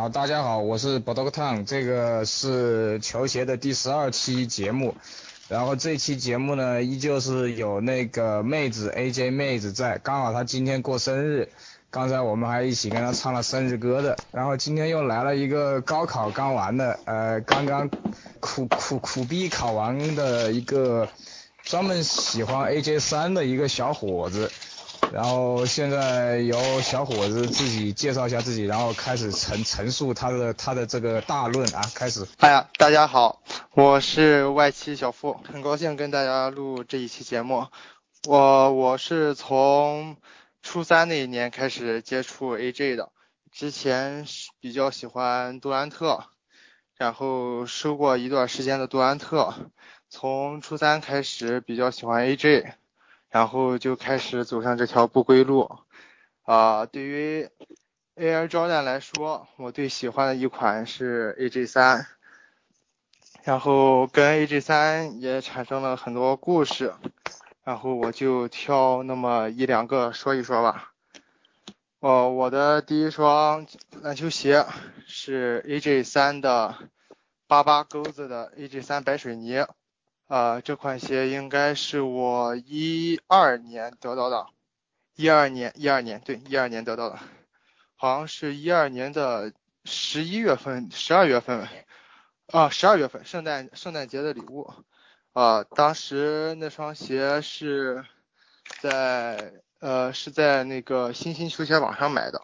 好，大家好，我是 b o d o g t o n 这个是球鞋的第十二期节目。然后这期节目呢，依旧是有那个妹子 AJ 妹子在，刚好她今天过生日，刚才我们还一起跟她唱了生日歌的。然后今天又来了一个高考刚完的，呃，刚刚苦苦苦逼考完的一个专门喜欢 AJ 三的一个小伙子。然后现在由小伙子自己介绍一下自己，然后开始陈陈述他的他的这个大论啊，开始。哎呀，大家好，我是外企小付，很高兴跟大家录这一期节目。我我是从初三那一年开始接触 AJ 的，之前比较喜欢杜兰特，然后收过一段时间的杜兰特，从初三开始比较喜欢 AJ。然后就开始走上这条不归路，啊，对于 Air Jordan 来说，我最喜欢的一款是 AJ 三，然后跟 AJ 三也产生了很多故事，然后我就挑那么一两个说一说吧。哦，我的第一双篮球鞋是 AJ 三的八八钩子的 AJ 三白水泥。啊，这款鞋应该是我一二年得到的，一二年，一二年，对，一二年得到的，好像是一二年的十一月份、十二月份，啊，十二月份，圣诞圣诞节的礼物，啊，当时那双鞋是在呃是在那个新星球鞋网上买的，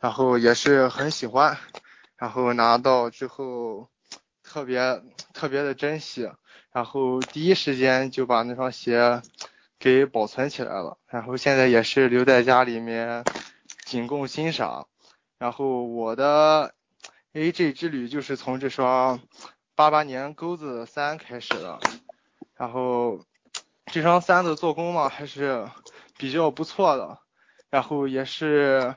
然后也是很喜欢，然后拿到之后特别特别的珍惜。然后第一时间就把那双鞋给保存起来了，然后现在也是留在家里面仅供欣赏。然后我的 AJ 之旅就是从这双八八年钩子三开始的。然后这双三的做工嘛还是比较不错的，然后也是。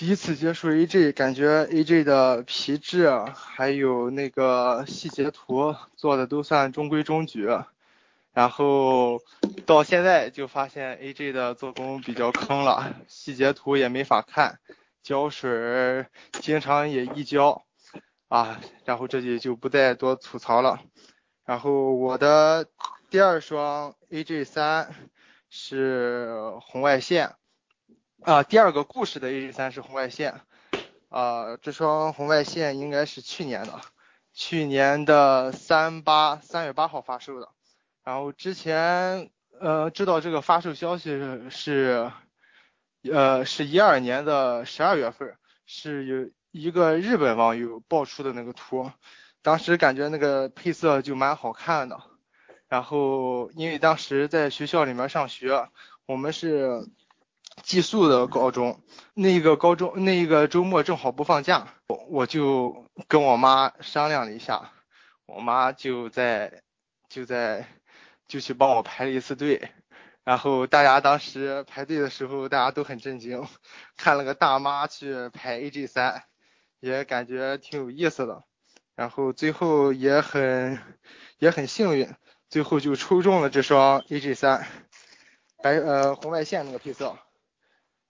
第一次接触 AJ，感觉 AJ 的皮质还有那个细节图做的都算中规中矩，然后到现在就发现 AJ 的做工比较坑了，细节图也没法看，胶水经常也溢胶啊，然后这里就不再多吐槽了。然后我的第二双 AJ 三是红外线。啊，第二个故事的 AJ 三是红外线，啊，这双红外线应该是去年的，去年的三八三月八号发售的，然后之前呃知道这个发售消息是，呃是一二年的十二月份，是有一个日本网友爆出的那个图，当时感觉那个配色就蛮好看的，然后因为当时在学校里面上学，我们是。寄宿的高中，那个高中那个周末正好不放假，我我就跟我妈商量了一下，我妈就在就在就去帮我排了一次队，然后大家当时排队的时候，大家都很震惊，看了个大妈去排 AJ 三，也感觉挺有意思的，然后最后也很也很幸运，最后就抽中了这双 AJ 三，白呃红外线那个配色。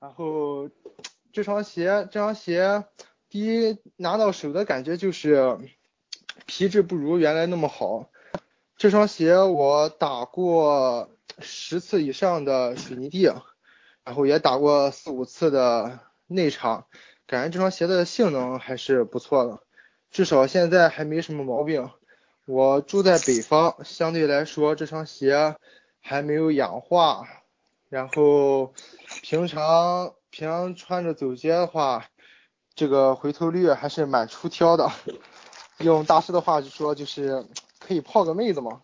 然后这双鞋，这双鞋第一拿到手的感觉就是皮质不如原来那么好。这双鞋我打过十次以上的水泥地，然后也打过四五次的内场，感觉这双鞋的性能还是不错的，至少现在还没什么毛病。我住在北方，相对来说这双鞋还没有氧化。然后平常平常穿着走街的话，这个回头率还是蛮出挑的。用大师的话就说，就是可以泡个妹子嘛。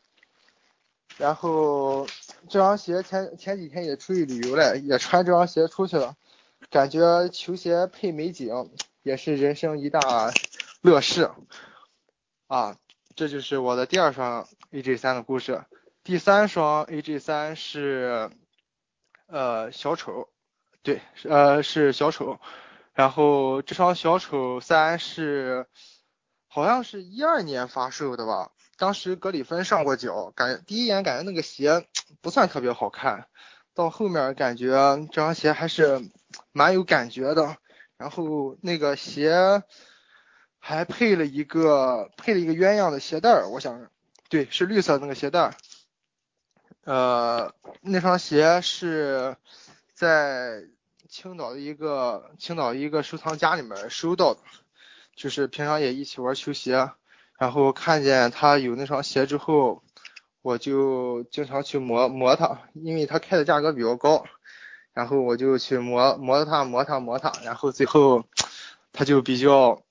然后这双鞋前前几天也出去旅游了，也穿这双鞋出去了，感觉球鞋配美景也是人生一大乐事。啊，这就是我的第二双 AJ 三的故事。第三双 AJ 三是。呃，小丑，对，呃是小丑，然后这双小丑三是好像是一二年发售的吧，当时格里芬上过脚，感觉第一眼感觉那个鞋不算特别好看，到后面感觉这双鞋还是蛮有感觉的，然后那个鞋还配了一个配了一个鸳鸯的鞋带儿，我想，对，是绿色那个鞋带儿。呃，那双鞋是在青岛的一个青岛一个收藏家里面收到的，就是平常也一起玩球鞋，然后看见他有那双鞋之后，我就经常去磨磨它，因为它开的价格比较高，然后我就去磨磨它磨它磨它，然后最后它就比较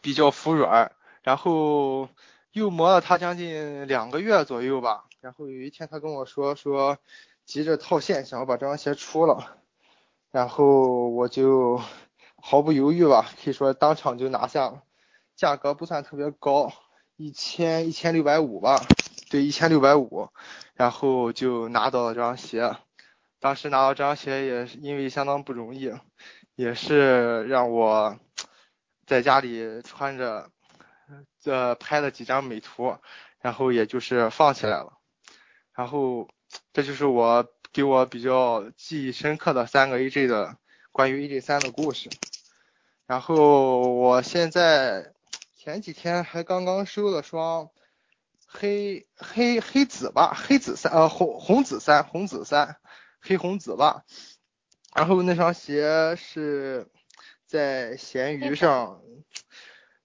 比较服软，然后又磨了它将近两个月左右吧。然后有一天他跟我说说急着套现，想要把这双鞋出了，然后我就毫不犹豫吧，可以说当场就拿下了，价格不算特别高，一千一千六百五吧，对，一千六百五，然后就拿到了这双鞋。当时拿到这双鞋也是因为相当不容易，也是让我在家里穿着，呃，拍了几张美图，然后也就是放起来了。然后，这就是我给我比较记忆深刻的三个 AJ 的关于 AJ 三的故事。然后我现在前几天还刚刚收了双黑黑黑紫吧，黑紫三呃红红紫三红紫三黑红紫吧。然后那双鞋是在闲鱼上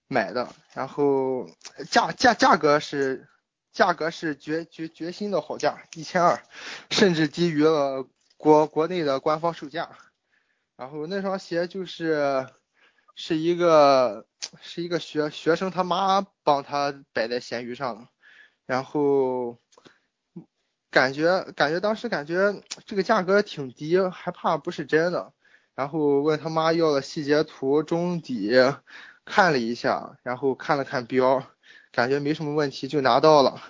买的，然后价价价格是。价格是绝绝绝新的好价，一千二，甚至低于了国国内的官方售价。然后那双鞋就是是一个是一个学学生他妈帮他摆在闲鱼上的，然后感觉感觉当时感觉这个价格挺低，还怕不是真的。然后问他妈要了细节图、中底，看了一下，然后看了看标。感觉没什么问题就拿到了，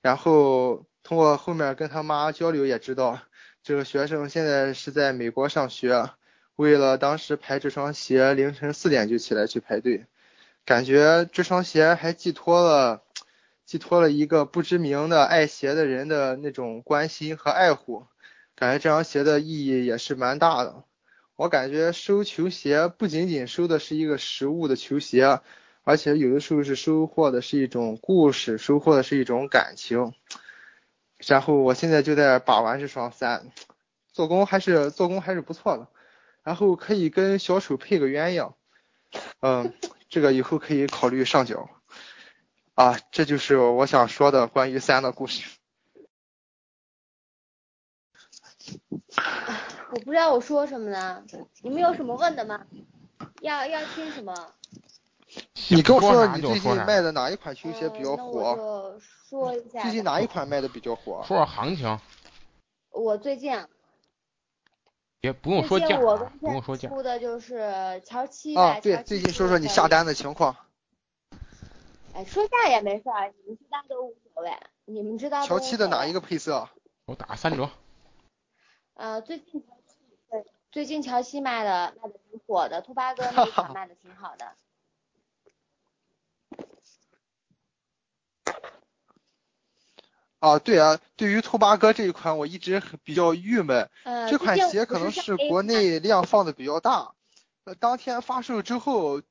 然后通过后面跟他妈交流也知道，这个学生现在是在美国上学，为了当时排这双鞋，凌晨四点就起来去排队，感觉这双鞋还寄托了寄托了一个不知名的爱鞋的人的那种关心和爱护，感觉这双鞋的意义也是蛮大的。我感觉收球鞋不仅仅收的是一个实物的球鞋。而且有的时候是收获的是一种故事，收获的是一种感情。然后我现在就在把玩这双三，做工还是做工还是不错的。然后可以跟小丑配个鸳鸯，嗯，这个以后可以考虑上脚。啊，这就是我想说的关于三的故事。我不知道我说什么呢，你们有什么问的吗？要要听什么？你跟我说说你最近卖的哪一款球鞋比较火？说一下。最近哪一款卖的比较火？说说行情。我最近。也不用说价，不用说价。出的就是乔七啊，对，最近说说你下单的情况。哎，说价也没事儿，你们知道都无所谓，你们知道。乔七的哪一个配色？我打三折。呃，最近乔七对，最近乔七卖的卖的挺火的，兔八哥那款 卖的挺好的。啊，对啊，对于兔八哥这一款，我一直比较郁闷。这款鞋可能是国内量放的比较大，呃，当天发售之后，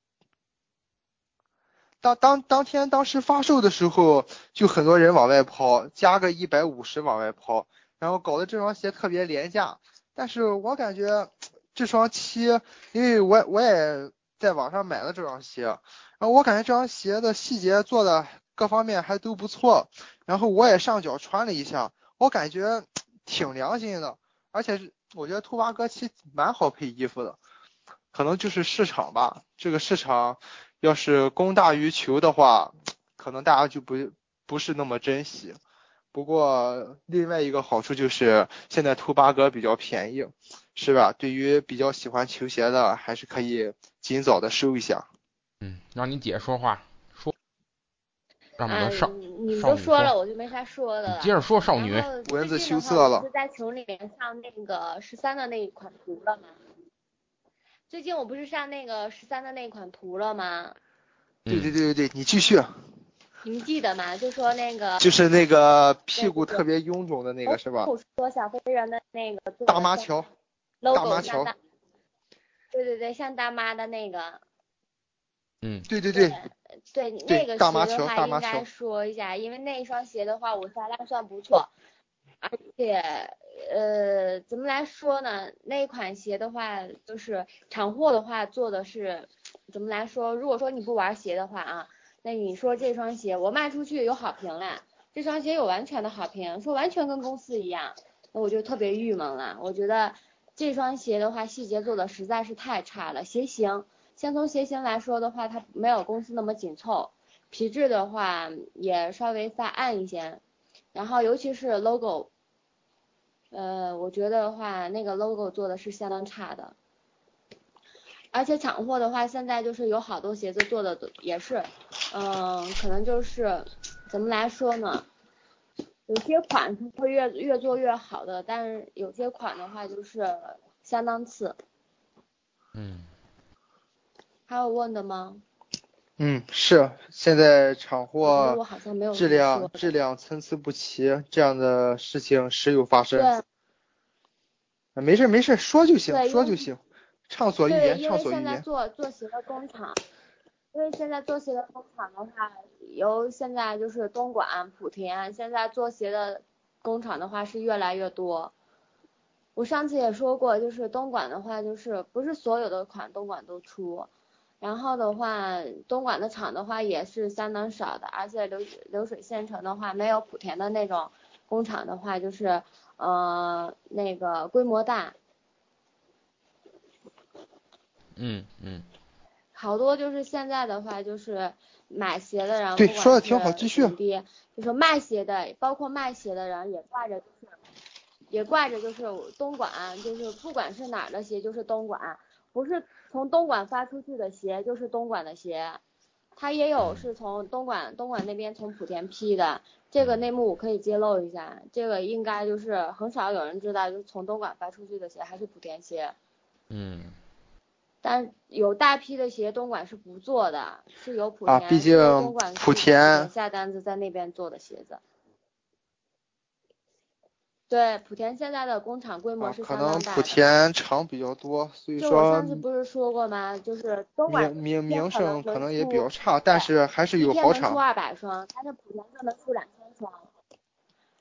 当当当天当时发售的时候，就很多人往外抛，加个一百五十往外抛，然后搞得这双鞋特别廉价。但是我感觉这双七，因为我我也在网上买了这双鞋，然后我感觉这双鞋的细节做的。各方面还都不错，然后我也上脚穿了一下，我感觉 挺良心的，而且是我觉得兔八哥其实蛮好配衣服的，可能就是市场吧，这个市场要是供大于求的话，可能大家就不不是那么珍惜。不过另外一个好处就是现在兔八哥比较便宜，是吧？对于比较喜欢球鞋的，还是可以尽早的收一下。嗯，让你姐说话。啊，你们都说了，我就没啥说的了。接着说少女。蚊子羞涩了。不是在群里面上那个十三的那一款图了吗？最近我不是上那个十三的那款图了吗？对对对对对，你继续。你们记得吗？就说那个。就是那个屁股特别臃肿的那个是吧？说小飞人的那个。大妈桥。大妈桥。对对对，像大妈的那个。嗯，对对对。对那个鞋的话，应该说一下，因为那一双鞋的话，我销量算不错，而且呃，怎么来说呢？那一款鞋的话，就是厂货的话做的是，怎么来说？如果说你不玩鞋的话啊，那你说这双鞋我卖出去有好评了，这双鞋有完全的好评，说完全跟公司一样，那我就特别郁闷了。我觉得这双鞋的话，细节做的实在是太差了，鞋型。先从鞋型来说的话，它没有公司那么紧凑，皮质的话也稍微发暗一些，然后尤其是 logo，呃，我觉得话那个 logo 做的是相当差的，而且厂货的话，现在就是有好多鞋子做的也是，嗯，可能就是怎么来说呢？有些款是会越越做越好的，但是有些款的话就是相当次。嗯。还有问的吗？嗯，是现在厂货质量质量参差不齐，这样的事情时有发生。对。没事没事，说就行，说就行，畅所欲言，畅所欲言。因为现在做做鞋的工厂，因为现在做鞋的工厂的话，由现在就是东莞、莆田，现在做鞋的工厂的话是越来越多。我上次也说过，就是东莞的话，就是不是所有的款东莞都出。然后的话，东莞的厂的话也是相当少的，而且流流水线程的话，没有莆田的那种工厂的话，就是呃那个规模大。嗯嗯。好多就是现在的话，就是买鞋的人，对，说的挺好，继续。就是卖鞋的，包括卖鞋的人也挂着，就是也挂着就是东莞，就是不管是哪儿的鞋，就是东莞。不是从东莞发出去的鞋就是东莞的鞋，它也有是从东莞东莞那边从莆田批的，这个内幕我可以揭露一下，这个应该就是很少有人知道，就是从东莞发出去的鞋还是莆田鞋。嗯。但有大批的鞋东莞是不做的，是由莆田，是由东莞莆田下单子在那边做的鞋子。对，莆田现在的工厂规模是相当大。可能莆田厂比较多，所以说。就我上次不是说过吗？就是东莞名名声可能也比较差，但是还是有好厂。出二百双，但是莆田就能出两千双。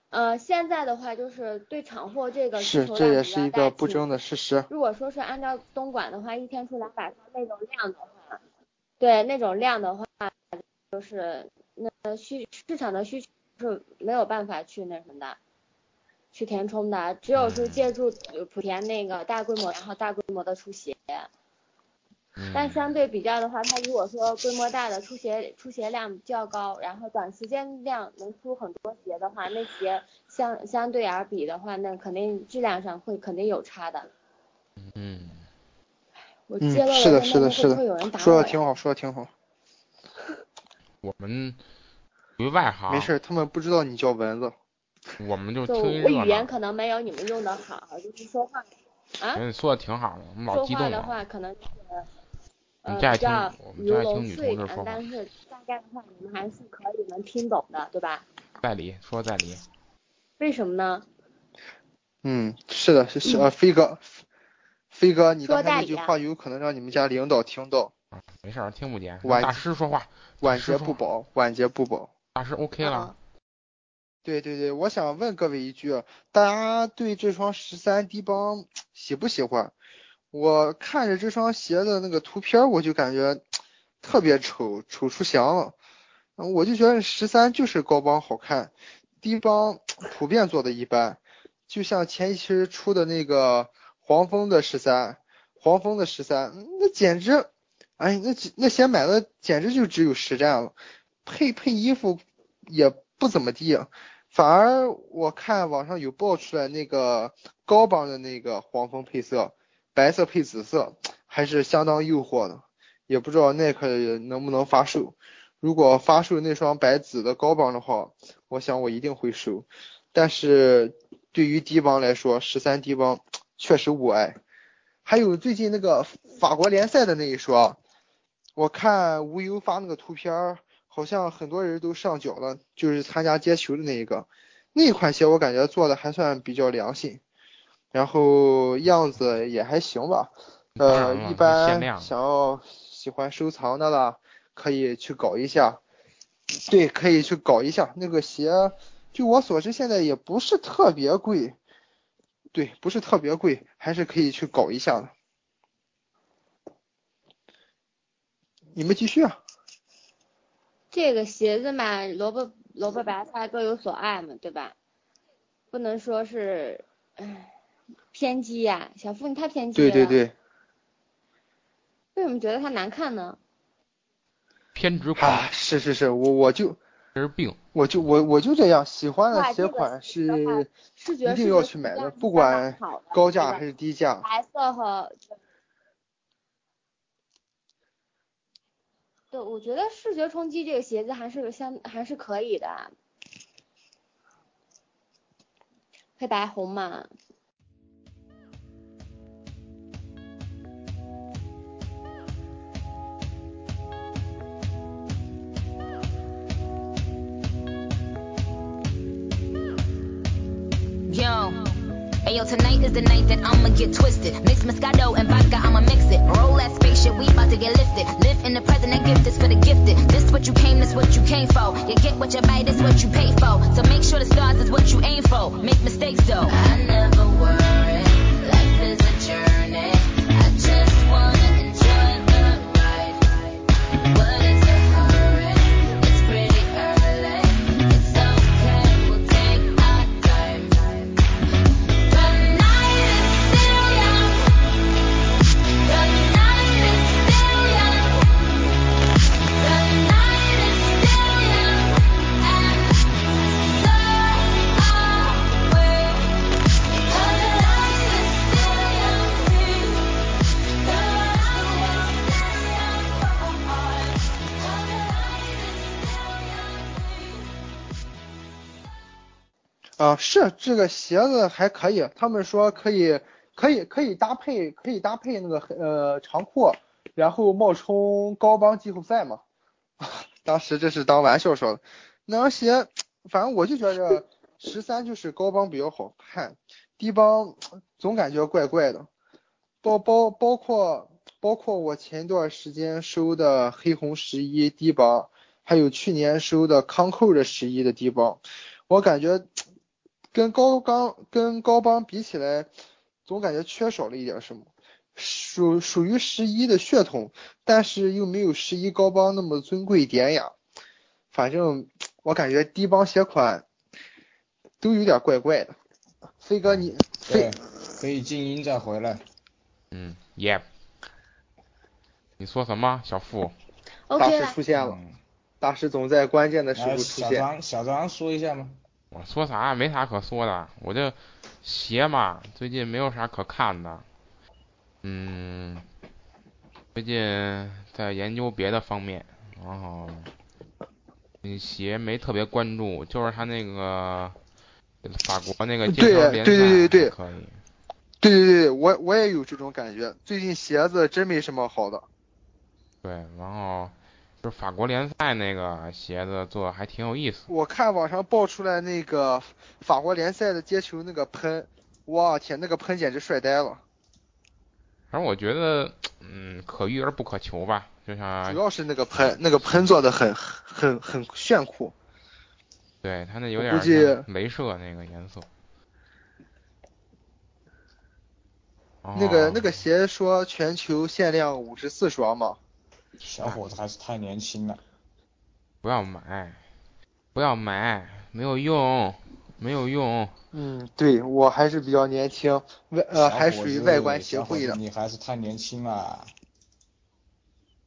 呃，现在的话就是对厂货这个是，这也是一个不争的事实。如果说是按照东莞的话，一天出两百双那种量的话，对那种量的话，就是那需市场的需求是没有办法去那什么的。去填充的，只有是借助莆田那个大规模，然后大规模的出鞋。但相对比较的话，它如果说规模大的出鞋出鞋量较高，然后短时间量能出很多鞋的话，那鞋相相对而比的话，那肯定质量上会肯定有差的。嗯。我揭露了，是的，是的，是的。说的挺好，说的挺好。我们属于外行。没事，他们不知道你叫蚊子。我们就听我语言可能没有你们用的好，就是说话啊。你说的挺好的，我们老激动说话的话可能就是呃比较如龙碎一点，但是大概的话你们还是可以能听懂的，对吧？在理，说在理。为什么呢？嗯，是的，是是呃飞哥，飞哥，你刚才那句话有可能让你们家领导听到。啊，没事，听不见。大师说话。晚节不保，晚节不保。大师 OK 了。对对对，我想问各位一句，大家对这双十三低帮喜不喜欢？我看着这双鞋的那个图片，我就感觉特别丑，丑出翔了。我就觉得十三就是高帮好看，低帮普遍做的一般。就像前一期出的那个黄蜂的十三，黄蜂的十三，那简直，哎，那那鞋买的简直就只有实战了，配配衣服也。不怎么地，反而我看网上有爆出来那个高帮的那个黄蜂配色，白色配紫色，还是相当诱惑的。也不知道耐克能不能发售。如果发售那双白紫的高帮的话，我想我一定会收。但是对于低帮来说，十三低帮确实无碍。还有最近那个法国联赛的那一双，我看无忧发那个图片儿。好像很多人都上脚了，就是参加接球的那一个，那款鞋我感觉做的还算比较良心，然后样子也还行吧，呃，一般想要喜欢收藏的啦，可以去搞一下。对，可以去搞一下那个鞋，据我所知，现在也不是特别贵。对，不是特别贵，还是可以去搞一下的。你们继续啊。这个鞋子嘛，萝卜萝卜白菜各有所爱嘛，对吧？不能说是，唉，偏激呀，小付你太偏激了。对对对。为什么觉得它难看呢？偏执狂。是是是，我我就。这是病。我就我我就这样，喜欢的鞋款是一定要去买的，不管高价还是低价。白色和。对，我觉得视觉冲击这个鞋子还是相还是可以的。黑白红嘛。Tonight is the night that I'ma get twisted. Mix Moscato and vodka, I'ma mix it. Roll that spaceship, we about to get lifted. Live in the present and gift is for the gifted. This what you came, this what you came for. You get what you buy, this what you pay for. So make sure the stars is what you aim for. Make mistakes though. I never worry. 啊，是这个鞋子还可以，他们说可以，可以，可以搭配，可以搭配那个呃长裤，然后冒充高帮季后赛嘛。当时这是当玩笑说的。那双鞋，反正我就觉着十三就是高帮比较好看，低帮总感觉怪怪的。包包包括包括我前段时间收的黑红十一低帮，还有去年收的康扣的十一的低帮，我感觉。跟高刚跟高帮比起来，总感觉缺少了一点什么，属属于十一的血统，但是又没有十一高帮那么尊贵典雅。反正我感觉低帮鞋款都有点怪怪的。飞哥你对可以静音再回来。嗯，Yep。你说什么，小付？大师出现了，大师总在关键的时候出现。小张，小张说一下吗？我说啥没啥可说的，我这鞋嘛，最近没有啥可看的，嗯，最近在研究别的方面，然后那鞋没特别关注，就是他那个法国那个健身联赛可以。对对对，我我也有这种感觉，最近鞋子真没什么好的。对，然后。就法国联赛那个鞋子做的还挺有意思。我看网上爆出来那个法国联赛的接球那个喷，哇天，那个喷简直帅呆了。反正我觉得，嗯，可遇而不可求吧，就像。主要是那个喷，那个喷做的很很很炫酷。对他那有点像镭射那个颜色。那个那个鞋说全球限量五十四双嘛。小伙子还是太年轻了，不要买，不要买，没有用，没有用。嗯，对我还是比较年轻，外呃还属于外观协会的。你还是太年轻了。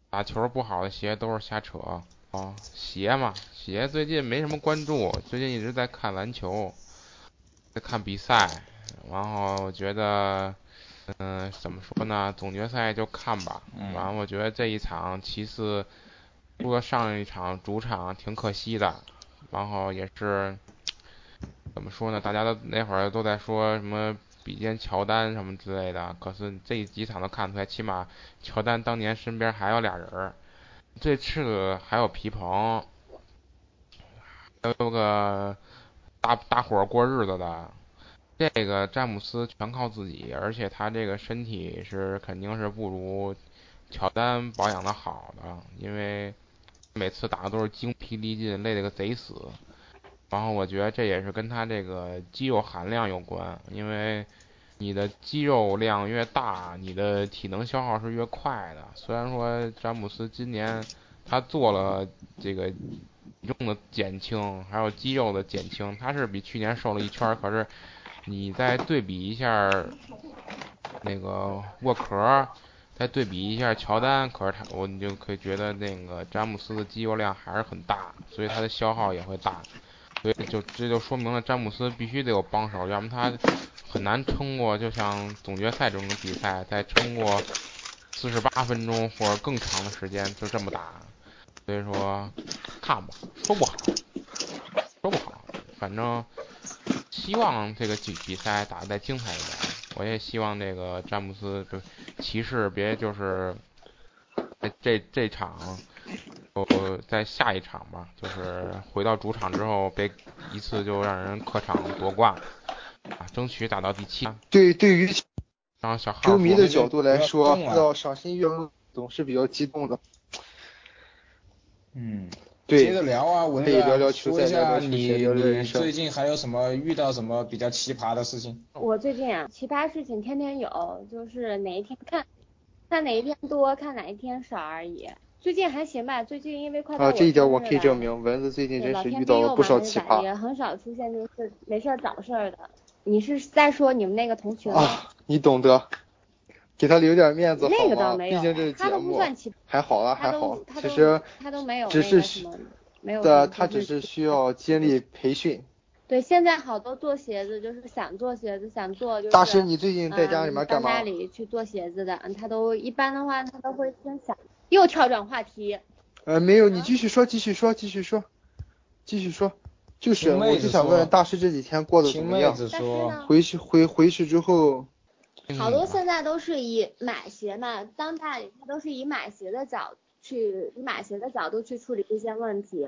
打球不好的鞋都是瞎扯啊，鞋嘛，鞋最近没什么关注，最近一直在看篮球，在看比赛，然后我觉得。嗯，怎么说呢？总决赛就看吧。完了，我觉得这一场骑士输了上一场主场挺可惜的。然后也是怎么说呢？大家都那会儿都在说什么比肩乔丹什么之类的。可是这几场都看出来，起码乔丹当年身边还有俩人儿。这次还有皮蓬，还有个大大伙过日子的。这个詹姆斯全靠自己，而且他这个身体是肯定是不如乔丹保养的好的，因为每次打的都是精疲力尽，累得个贼死。然后我觉得这也是跟他这个肌肉含量有关，因为你的肌肉量越大，你的体能消耗是越快的。虽然说詹姆斯今年他做了这个体重的减轻，还有肌肉的减轻，他是比去年瘦了一圈，可是你再对比一下那个沃克，再对比一下乔丹，可是他我你就可以觉得那个詹姆斯的肌肉量还是很大，所以他的消耗也会大。所以就这就说明了詹姆斯必须得有帮手，要么他很难撑过，就像总决赛这种比赛，再撑过四十八分钟或者更长的时间就这么打。所以说看吧，说不好，说不好，反正希望这个比比赛打得再精彩一点。我也希望这个詹姆斯就骑士别就是这这场。呃，在下一场吧，就是回到主场之后，别一次就让人客场夺冠啊，争取打到第七。对，对于球迷的角度来说，要赏心悦目，总是比较激动的。嗯，对，接着聊啊，可以聊聊球赛，说一下你你最近还有什么遇到什么比较奇葩的事情？我最近啊，奇葩事情天天有，就是哪一天看，看哪一天多，看哪一天少而已。最近还行吧，最近因为快到啊，这一点我可以证明，蚊子最近真是遇到了不少奇葩。也很少出现就是没事找事儿的。你是在说你们那个同学吗？啊，你懂得，给他留点面子好吗？毕竟这是节目。还好了，还好，其实他都没有只是没有的，他只是需要经历培训。对，现在好多做鞋子就是想做鞋子，想做就是。大师，你最近在家里面干嘛？家里去做鞋子的，嗯，他都一般的话，他都会先想。又跳转话题。呃，没有，你继续说，继续说，继续说，继续说。就是，我就想问大师这几天过得怎么样？回去回回去之后。好多现在都是以买鞋嘛，当代理他都是以买鞋的角去，以买鞋的角度去处理这些问题。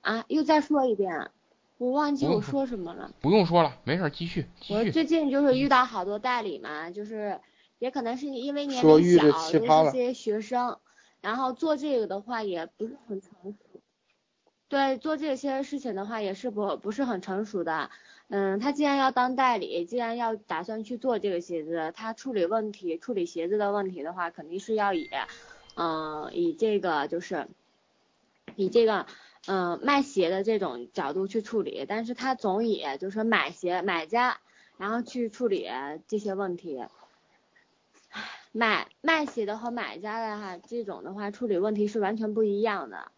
啊，又再说一遍，我忘记我说什么了。不用说了，没事，继续。我最近就是遇到好多代理嘛，就是也可能是因为年龄小，都是些学生。然后做这个的话也不是很成熟，对，做这些事情的话也是不不是很成熟的。嗯，他既然要当代理，既然要打算去做这个鞋子，他处理问题、处理鞋子的问题的话，肯定是要以，嗯，以这个就是以这个嗯卖鞋的这种角度去处理，但是他总以就是买鞋买家然后去处理这些问题。买卖鞋的和买家的哈，这种的话处理问题是完全不一样的。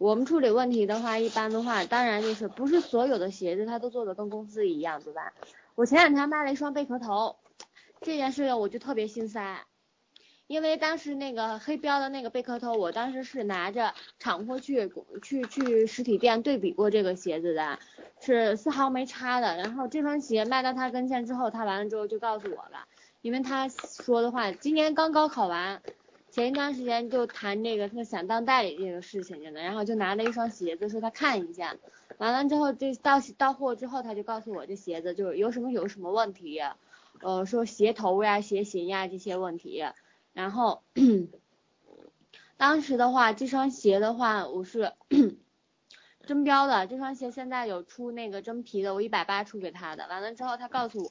我们处理问题的话，一般的话，当然就是不是所有的鞋子他都做的跟公司一样，对吧？我前两天卖了一双贝壳头，这件事情我就特别心塞，因为当时那个黑标的那个贝壳头，我当时是拿着厂货去去去实体店对比过这个鞋子的，是丝毫没差的。然后这双鞋卖到他跟前之后，他完了之后就告诉我了。因为他说的话，今年刚高考完，前一段时间就谈这个，他想当代理这个事情去了，然后就拿了一双鞋子说他看一下，完了之后这到到货之后，他就告诉我这鞋子就是有什么有什么问题，呃，说鞋头呀、鞋型呀这些问题，然后当时的话，这双鞋的话我是真标的，这双鞋现在有出那个真皮的，我一百八出给他的，完了之后他告诉我。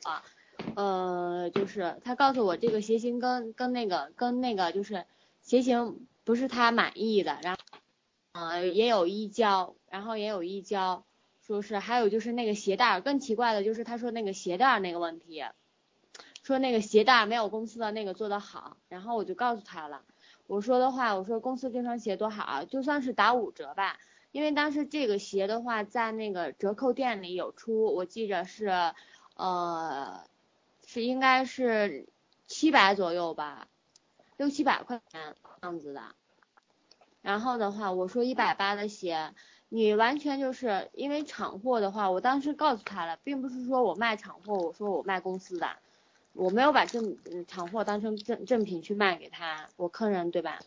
呃，就是他告诉我这个鞋型跟跟那个跟那个就是鞋型不是他满意的，然后呃也有溢胶，然后也有溢胶，说是还有就是那个鞋带更奇怪的就是他说那个鞋带那个问题，说那个鞋带没有公司的那个做的好，然后我就告诉他了，我说的话我说公司这双鞋多好，就算是打五折吧，因为当时这个鞋的话在那个折扣店里有出，我记着是呃。是应该是七百左右吧，六七百块钱样子的。然后的话，我说一百八的鞋，你完全就是因为厂货的话，我当时告诉他了，并不是说我卖厂货，我说我卖公司的，我没有把正厂货当成正正品去卖给他，我坑人对吧？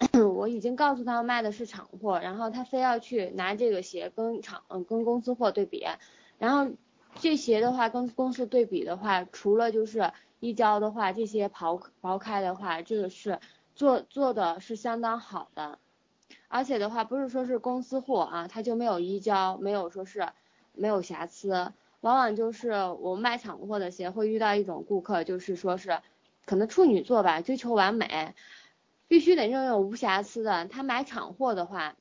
我已经告诉他卖的是厂货，然后他非要去拿这个鞋跟厂嗯跟公司货对比，然后。这鞋的话跟公司对比的话，除了就是一胶的话，这些刨刨开的话，这个是做做的是相当好的，而且的话不是说是公司货啊，它就没有移交，没有说是没有瑕疵。往往就是我们卖厂货的鞋会遇到一种顾客，就是说是可能处女座吧，追求完美，必须得拥有无瑕疵的。他买厂货的话，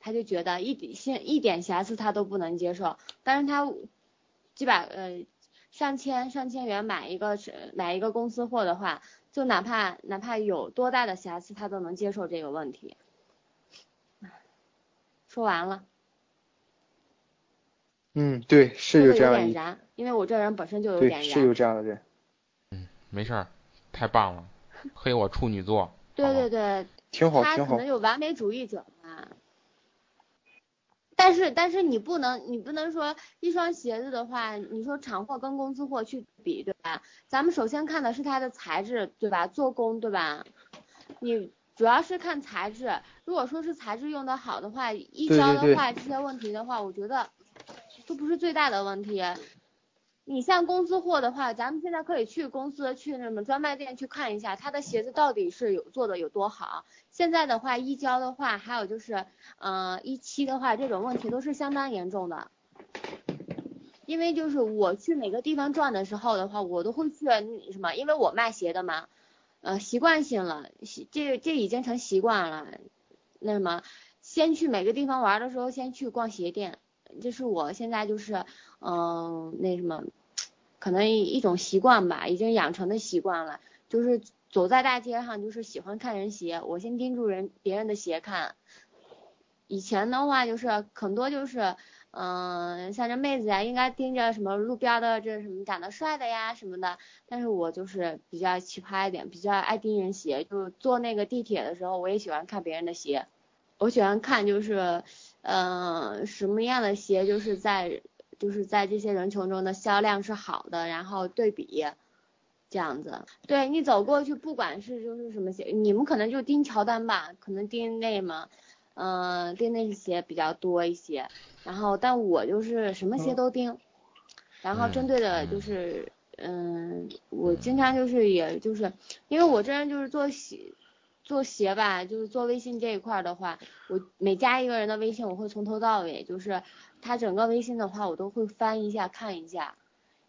他就觉得一点一点瑕疵他都不能接受。但是他几百呃上千上千元买一个买一个公司货的话，就哪怕哪怕有多大的瑕疵，他都能接受这个问题。说完了。嗯，对，是有这样的人，因为我这人本身就有点对，是有这样的人。嗯，没事儿，太棒了，黑我处女座。对对对，挺好挺好。他可能有完美主义者嘛。但是但是你不能你不能说一双鞋子的话，你说厂货跟公司货去比，对吧？咱们首先看的是它的材质，对吧？做工，对吧？你主要是看材质，如果说是材质用的好的话，一胶的话，这些问题的话，我觉得。都不是最大的问题，你像公司货的话，咱们现在可以去公司去那么专卖店去看一下，他的鞋子到底是有做的有多好。现在的话，一交的话，还有就是，嗯，一期的话，这种问题都是相当严重的。因为就是我去每个地方转的时候的话，我都会去什么？因为我卖鞋的嘛，呃，习惯性了，这这已经成习惯了。那什么，先去每个地方玩的时候，先去逛鞋店。这是我现在就是，嗯，那什么，可能一种习惯吧，已经养成的习惯了。就是走在大街上，就是喜欢看人鞋，我先盯住人别人的鞋看。以前的话就是很多就是，嗯，像这妹子呀，应该盯着什么路边的这什么长得帅的呀什么的。但是我就是比较奇葩一点，比较爱盯人鞋。就坐那个地铁的时候，我也喜欢看别人的鞋。我喜欢看就是。嗯，什么样的鞋就是在就是在这些人群中的销量是好的，然后对比这样子。对你走过去，不管是就是什么鞋，你们可能就盯乔丹吧，可能盯那嘛，嗯，盯那些鞋比较多一些。然后，但我就是什么鞋都盯，然后针对的就是，嗯，我经常就是也就是因为我这人就是做鞋。做鞋吧，就是做微信这一块的话，我每加一个人的微信，我会从头到尾，就是他整个微信的话，我都会翻一下看一下，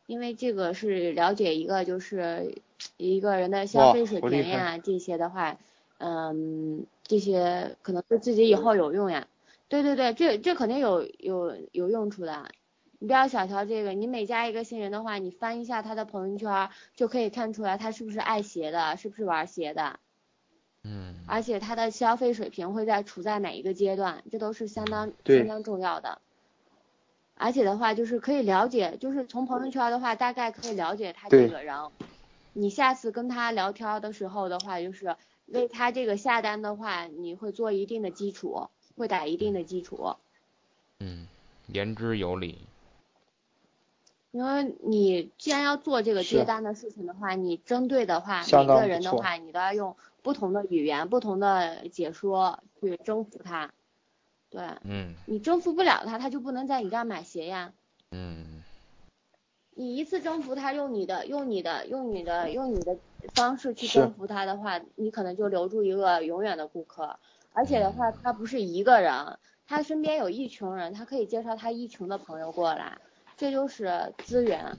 因为这个是了解一个就是一个人的消费水平呀，这些的话，嗯，这些可能对自己以后有用呀。对对对，这这肯定有有有用处的，你不要小瞧这个，你每加一个新人的话，你翻一下他的朋友圈，就可以看出来他是不是爱鞋的，是不是玩鞋的。嗯，而且他的消费水平会在处在哪一个阶段，这都是相当相当重要的。而且的话，就是可以了解，就是从朋友圈的话，大概可以了解他这个人。你下次跟他聊天的时候的话，就是为他这个下单的话，你会做一定的基础，会打一定的基础。嗯，言之有理。因为你既然要做这个接单的事情的话，你针对的话，每个人的话，你都要用不同的语言、不同的解说去征服他。对，嗯，你征服不了他，他就不能在你这儿买鞋呀。嗯。你一次征服他，用你的、用你的、用你的、用你的方式去征服他的话，你可能就留住一个永远的顾客。而且的话，他不是一个人，他身边有一群人，他可以介绍他一群的朋友过来。这就是资源。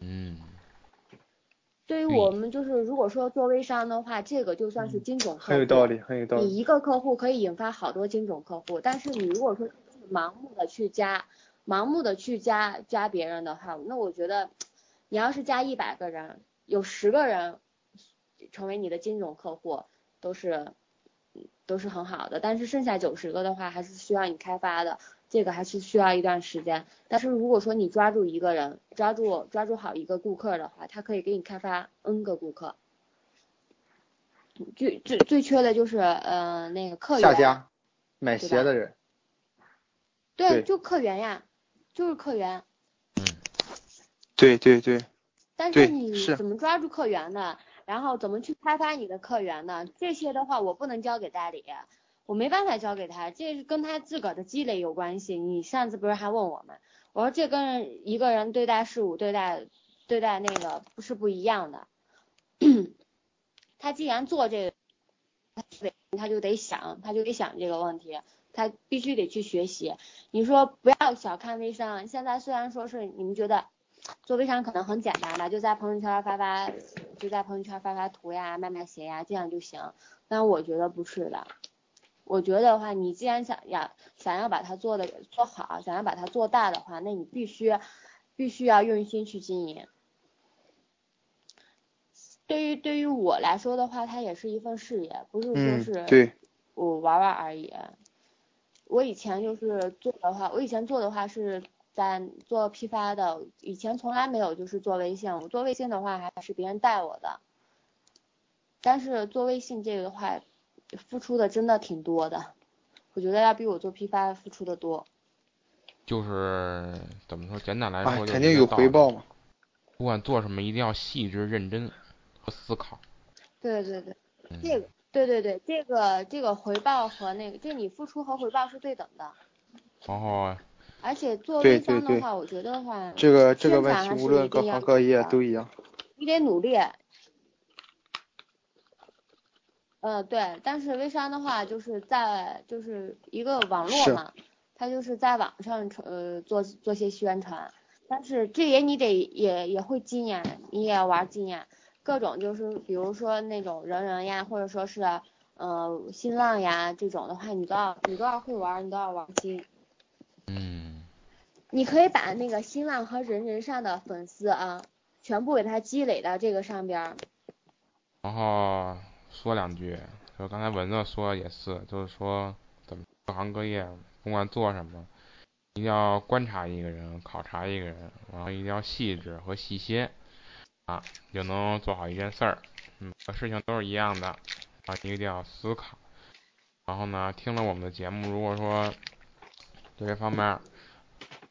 嗯。对于我们就是，如果说做微商的话，这个就算是精准客户。很有道理，很有道理。你一个客户可以引发好多精准客户，但是你如果说盲目的去加，盲目的去加加别人的话，那我觉得，你要是加一百个人，有十个人成为你的精准客户，都是都是很好的，但是剩下九十个的话，还是需要你开发的。这个还是需要一段时间，但是如果说你抓住一个人，抓住抓住好一个顾客的话，他可以给你开发 N 个顾客。最最最缺的就是呃那个客源。下家买鞋的人。对，就客源呀，就是客源。嗯。对对对。但是你怎么抓住客源呢？然后怎么去开发你的客源呢？这些的话我不能交给代理。我没办法交给他，这是跟他自个儿的积累有关系。你上次不是还问我们，我说这跟一个人对待事物、对待对待那个不是不一样的。他既然做这个，他就得想，他就得想这个问题，他必须得去学习。你说不要小看微商，现在虽然说是你们觉得做微商可能很简单吧，就在朋友圈发发，就在朋友圈发发图呀，卖卖鞋呀，这样就行。但我觉得不是的，我觉得的话，你既然想要想要把它做的做好，想要把它做大的话，那你必须必须要用心去经营。对于对于我来说的话，它也是一份事业，不是说是我玩玩而已。我以前就是做的话，我以前做的话是在做批发的，以前从来没有就是做微信。我做微信的话还是别人带我的，但是做微信这个的话，付出的真的挺多的，我觉得要比我做批发付出的多。就是怎么说，简单来说，肯定有回报嘛。不管做什么，一定要细致认真和。思考，对对对，这个对对对，这个这个回报和那个，这你付出和回报是对等的。哦。而且做微商的话，我觉得话，这个这个问题无论各行各业都一样。你得努力。嗯，对，但是微商的话，就是在就是一个网络嘛，它就是在网上呃做做些宣传，但是这也你得也也会经验，你也要玩经验。各种就是，比如说那种人人呀，或者说是，呃，新浪呀这种的话，你都要你都要会玩，你都要玩精。你可以把那个新浪和人人上的粉丝啊，全部给他积累到这个上边。然后说两句，就刚才文子说的也是，就是说怎么各行各业不管做什么，一定要观察一个人，考察一个人，然后一定要细致和细心。啊，就能做好一件事儿。嗯，事情都是一样的啊，一定要思考。然后呢，听了我们的节目，如果说对这方面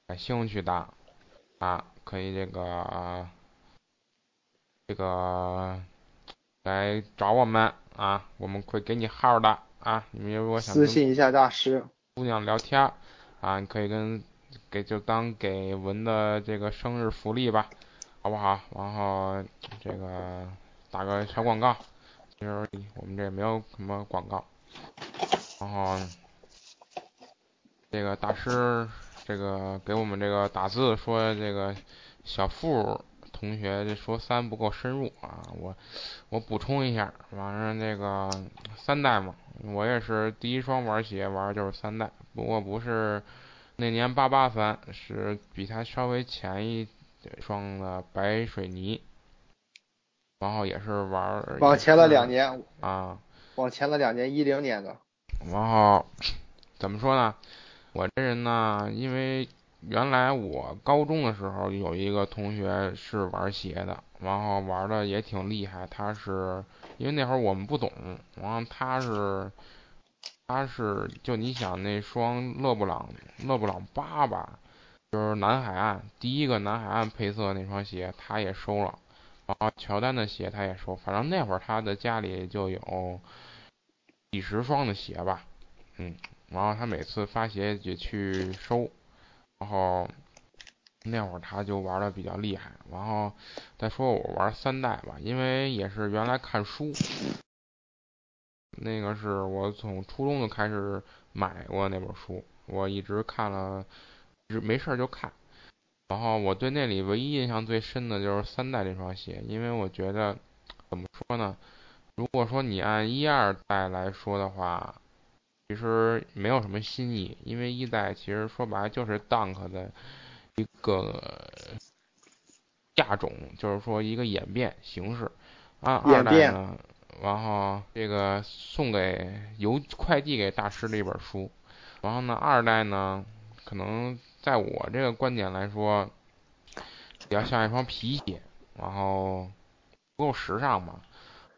感兴趣的啊，可以这个这个来找我们啊，我们会给你号的啊。你们如果想私信一下大师姑娘聊天啊，你可以跟给就当给文的这个生日福利吧。好不好？然后这个打个小广告，就是我们这没有什么广告。然后这个大师这个给我们这个打字说这个小付同学说三不够深入啊，我我补充一下，反正这个三代嘛，我也是第一双玩鞋玩的就是三代，不过不是那年八八三，是比它稍微前一。双的白水泥，然后也是玩往前了两年啊，往前了两年，一零年的。然后怎么说呢？我这人呢，因为原来我高中的时候有一个同学是玩鞋的，然后玩的也挺厉害。他是因为那会儿我们不懂，然后他是他是就你想那双勒布朗勒布朗八吧。就是南海岸第一个南海岸配色那双鞋，他也收了，然后乔丹的鞋他也收，反正那会儿他的家里就有几十双的鞋吧，嗯，然后他每次发鞋也去收，然后那会儿他就玩的比较厉害，然后再说我玩三代吧，因为也是原来看书，那个是我从初中就开始买过那本书，我一直看了。没事就看，然后我对那里唯一印象最深的就是三代这双鞋，因为我觉得怎么说呢？如果说你按一二代来说的话，其实没有什么新意，因为一代其实说白了就是 Dunk 的一个亚种，就是说一个演变形式。啊二代呢，然后这个送给邮快递给大师的一本书，然后呢二代呢可能。在我这个观点来说，比较像一双皮鞋，然后不够时尚嘛。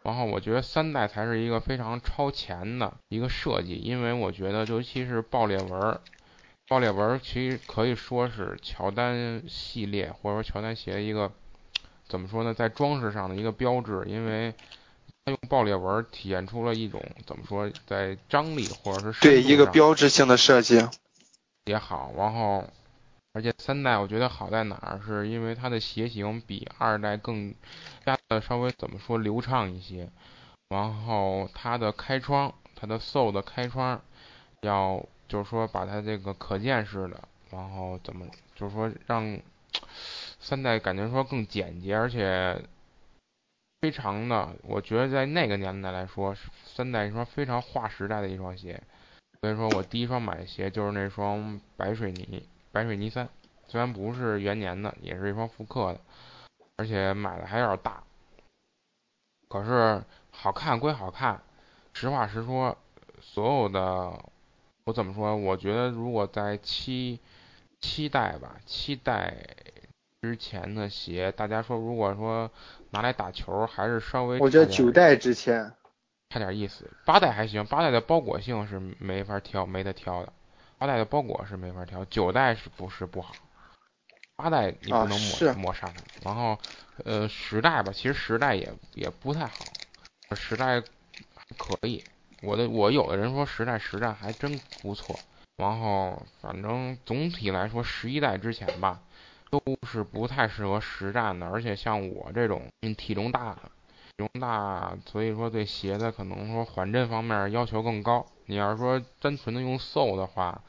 然后我觉得三代才是一个非常超前的一个设计，因为我觉得尤其是爆裂纹，爆裂纹其实可以说是乔丹系列或者说乔丹鞋的一个怎么说呢，在装饰上的一个标志，因为它用爆裂纹体现出了一种怎么说，在张力或者是对一个标志性的设计。也好，然后，而且三代我觉得好在哪儿，是因为它的鞋型比二代更加的稍微怎么说流畅一些，然后它的开窗它的 sole 的开窗要就是说把它这个可见式的，然后怎么就是说让三代感觉说更简洁，而且非常的，我觉得在那个年代来说，三代一双非常划时代的一双鞋。所以说我第一双买的鞋就是那双白水泥白水泥三，虽然不是元年的，也是一双复刻的，而且买的还有点大。可是好看归好看，实话实说，所有的我怎么说？我觉得如果在七七代吧，七代之前的鞋，大家说如果说拿来打球，还是稍微我觉得九代之前差点意思。八代还行，八代的包裹性是没法挑，没得挑的。八代的包裹是没法挑，九代是不是不好？八代你不能抹抹杀它，然后呃十代吧，其实十代也也不太好，十代还可以。我的我有的人说十代实战还真不错，然后反正总体来说十一代之前吧，都是不太适合实战的，而且像我这种体重大，体重大，所以说对鞋的可能说缓震方面要求更高。你要是说单纯的用 sole 的话。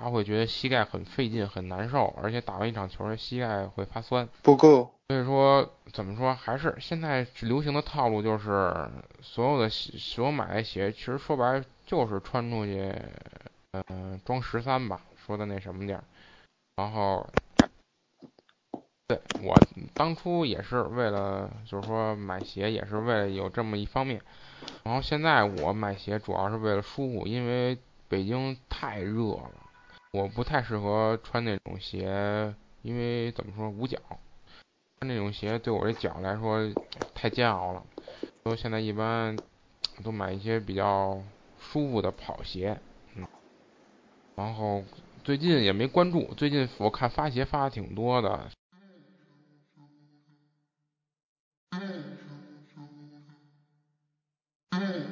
他会觉得膝盖很费劲，很难受，而且打完一场球，膝盖会发酸，不够。所以说，怎么说，还是现在流行的套路就是，所有的所有买的鞋，其实说白了就是穿出去，嗯，装十三吧，说的那什么点儿。然后，对我当初也是为了，就是说买鞋也是为了有这么一方面。然后现在我买鞋主要是为了舒服，因为北京太热了。我不太适合穿那种鞋，因为怎么说捂脚，穿那种鞋对我这脚来说太煎熬了，所以现在一般都买一些比较舒服的跑鞋，嗯，然后最近也没关注，最近我看发鞋发的挺多的。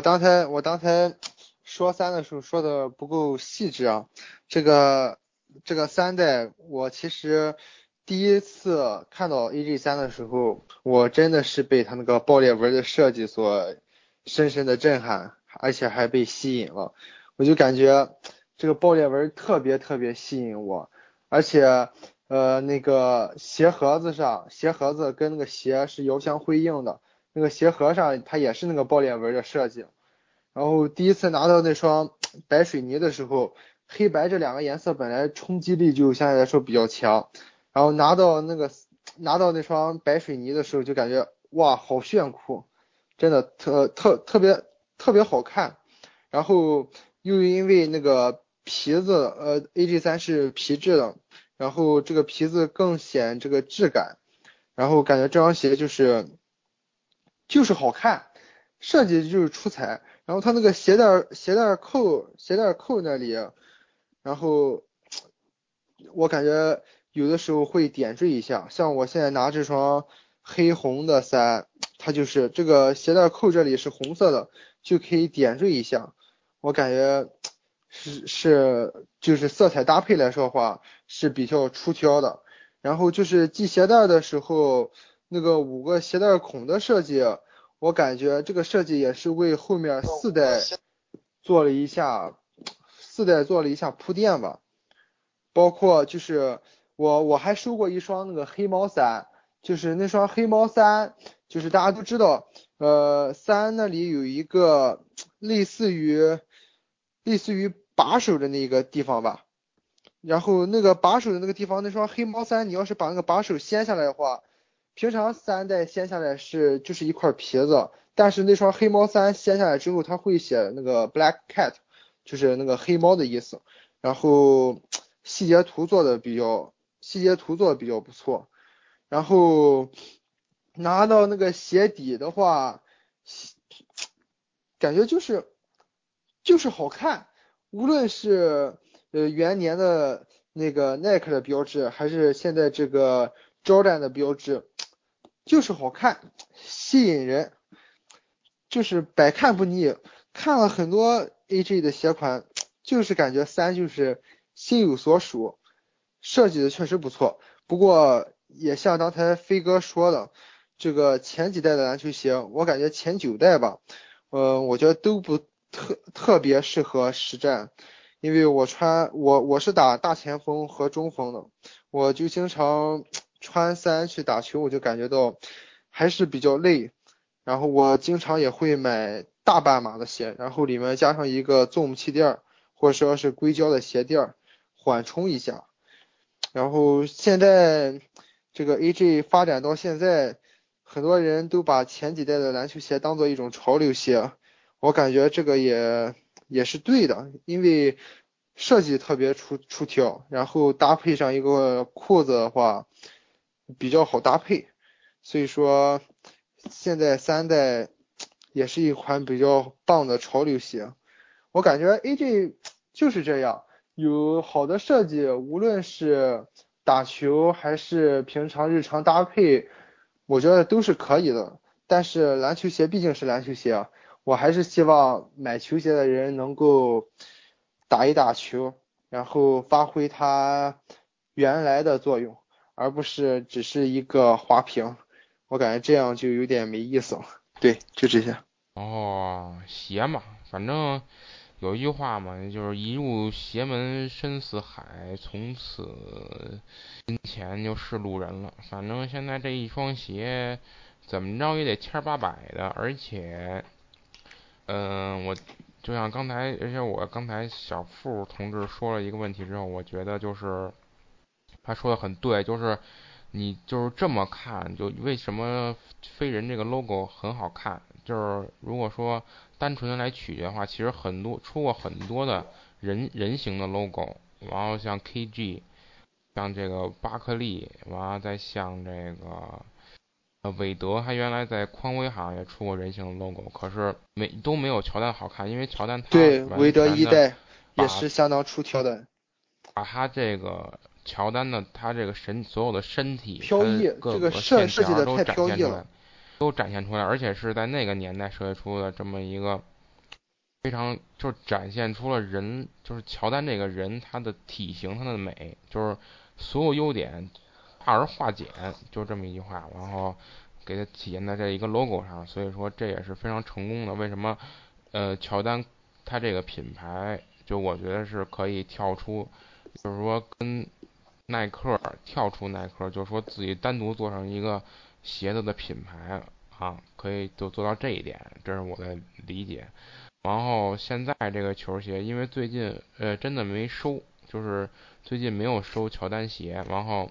我，刚才我刚才说三的时候说的不够细致啊。这个这个三代，我其实第一次看到 AG 三的时候，我真的是被它那个爆裂纹的设计所深深的震撼，而且还被吸引了。我就感觉这个爆裂纹特别特别吸引我，而且呃那个鞋盒子上，鞋盒子跟那个鞋是遥相辉映的。那个鞋盒上它也是那个爆裂纹的设计，然后第一次拿到那双白水泥的时候，黑白这两个颜色本来冲击力就相对来说比较强，然后拿到那个拿到那双白水泥的时候就感觉哇好炫酷，真的特特特别特别好看，然后又因为那个皮子呃 AG 三是皮质的，然后这个皮子更显这个质感，然后感觉这双鞋就是。就是好看，设计就是出彩，然后它那个鞋带鞋带扣鞋带扣那里，然后我感觉有的时候会点缀一下，像我现在拿这双黑红的三，它就是这个鞋带扣这里是红色的，就可以点缀一下，我感觉是是就是色彩搭配来说的话是比较出挑的，然后就是系鞋带的时候。那个五个鞋带孔的设计，我感觉这个设计也是为后面四代做了一下，四代做了一下铺垫吧。包括就是我我还收过一双那个黑猫三，就是那双黑猫三，就是大家都知道，呃，三那里有一个类似于类似于把手的那个地方吧，然后那个把手的那个地方，那双黑猫三，你要是把那个把手掀下来的话，平常三代掀下来是就是一块皮子，但是那双黑猫三掀下来之后，它会写那个 black cat，就是那个黑猫的意思，然后细节图做的比较。细节图做的比较不错，然后拿到那个鞋底的话，感觉就是就是好看，无论是呃元年的那个耐克的标志，还是现在这个 Jordan 的标志，就是好看，吸引人，就是百看不腻。看了很多 AJ 的鞋款，就是感觉三就是心有所属。设计的确实不错，不过也像刚才飞哥说的，这个前几代的篮球鞋，我感觉前九代吧，嗯，我觉得都不特特别适合实战，因为我穿我我是打大前锋和中锋的，我就经常穿三去打球，我就感觉到还是比较累，然后我经常也会买大半码的鞋，然后里面加上一个 Zoom 气垫，或者说是硅胶的鞋垫，缓冲一下。然后现在这个 AJ 发展到现在，很多人都把前几代的篮球鞋当做一种潮流鞋，我感觉这个也也是对的，因为设计特别出出挑，然后搭配上一个裤子的话比较好搭配，所以说现在三代也是一款比较棒的潮流鞋，我感觉 AJ 就是这样。有好的设计，无论是打球还是平常日常搭配，我觉得都是可以的。但是篮球鞋毕竟是篮球鞋，我还是希望买球鞋的人能够打一打球，然后发挥它原来的作用，而不是只是一个花瓶。我感觉这样就有点没意思了。对，就这些。哦，鞋嘛，反正。有一句话嘛，就是一入邪门深似海，从此金钱就是路人了。反正现在这一双鞋，怎么着也得千八百的，而且，嗯，我就像刚才，而且我刚才小付同志说了一个问题之后，我觉得就是他说的很对，就是你就是这么看，就为什么飞人这个 logo 很好看，就是如果说。单纯的来取决的话，其实很多出过很多的人人形的 logo，然后像 KG，像这个巴克利，完了再像这个呃韦德，他原来在匡威好像也出过人形的 logo，可是没都没有乔丹好看，因为乔丹他对韦德一代也是相当出挑的，把他这个乔丹呢他这个身所有的身体飘逸这个线条都展现出来了。都展现出来，而且是在那个年代设计出的这么一个非常，就是展现出了人，就是乔丹这个人他的体型，他的美，就是所有优点化而化简，就这么一句话，然后给他体现在这一个 logo 上，所以说这也是非常成功的。为什么？呃，乔丹他这个品牌，就我觉得是可以跳出，就是说跟耐克跳出耐克，就是说自己单独做成一个。鞋子的品牌啊，可以就做到这一点，这是我的理解。然后现在这个球鞋，因为最近呃真的没收，就是最近没有收乔丹鞋。然后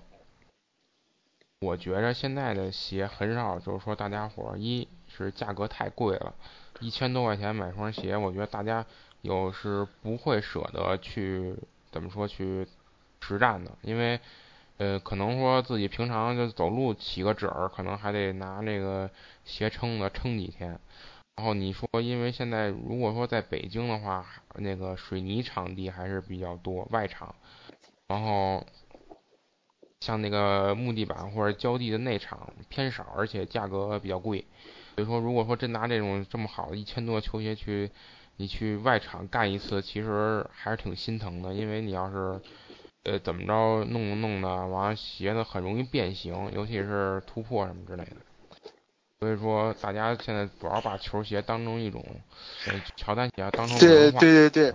我觉着现在的鞋很少，就是说大家伙一是价格太贵了，一千多块钱买双鞋，我觉得大家有是不会舍得去怎么说去实战的，因为。呃，可能说自己平常就走路起个褶儿，可能还得拿那个鞋撑子撑几天。然后你说，因为现在如果说在北京的话，那个水泥场地还是比较多，外场。然后像那个木地板或者胶地的内场偏少，而且价格比较贵。所以说，如果说真拿这种这么好的一千多球鞋去，你去外场干一次，其实还是挺心疼的，因为你要是。呃，怎么着弄弄的，完了鞋子很容易变形，尤其是突破什么之类的。所以说，大家现在主要把球鞋当成一种，乔丹鞋当成对对对对，